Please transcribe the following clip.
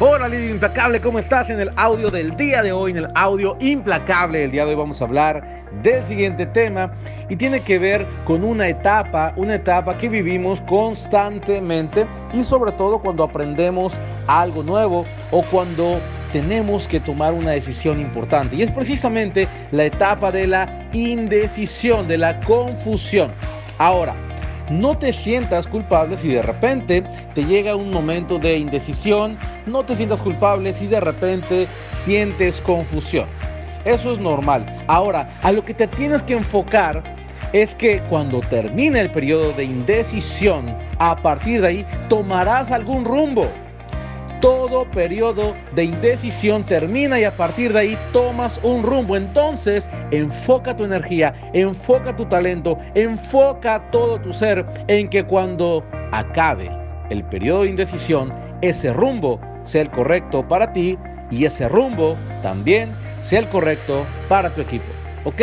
Hola líder implacable, ¿cómo estás? En el audio del día de hoy, en el audio implacable del día de hoy vamos a hablar del siguiente tema y tiene que ver con una etapa, una etapa que vivimos constantemente y sobre todo cuando aprendemos algo nuevo o cuando tenemos que tomar una decisión importante y es precisamente la etapa de la indecisión, de la confusión. Ahora, no te sientas culpable si de repente te llega un momento de indecisión, no te sientas culpable si de repente sientes confusión. Eso es normal. Ahora, a lo que te tienes que enfocar es que cuando termine el periodo de indecisión, a partir de ahí tomarás algún rumbo todo periodo de indecisión termina y a partir de ahí tomas un rumbo. Entonces, enfoca tu energía, enfoca tu talento, enfoca todo tu ser en que cuando acabe el periodo de indecisión, ese rumbo sea el correcto para ti y ese rumbo también sea el correcto para tu equipo. ¿Ok?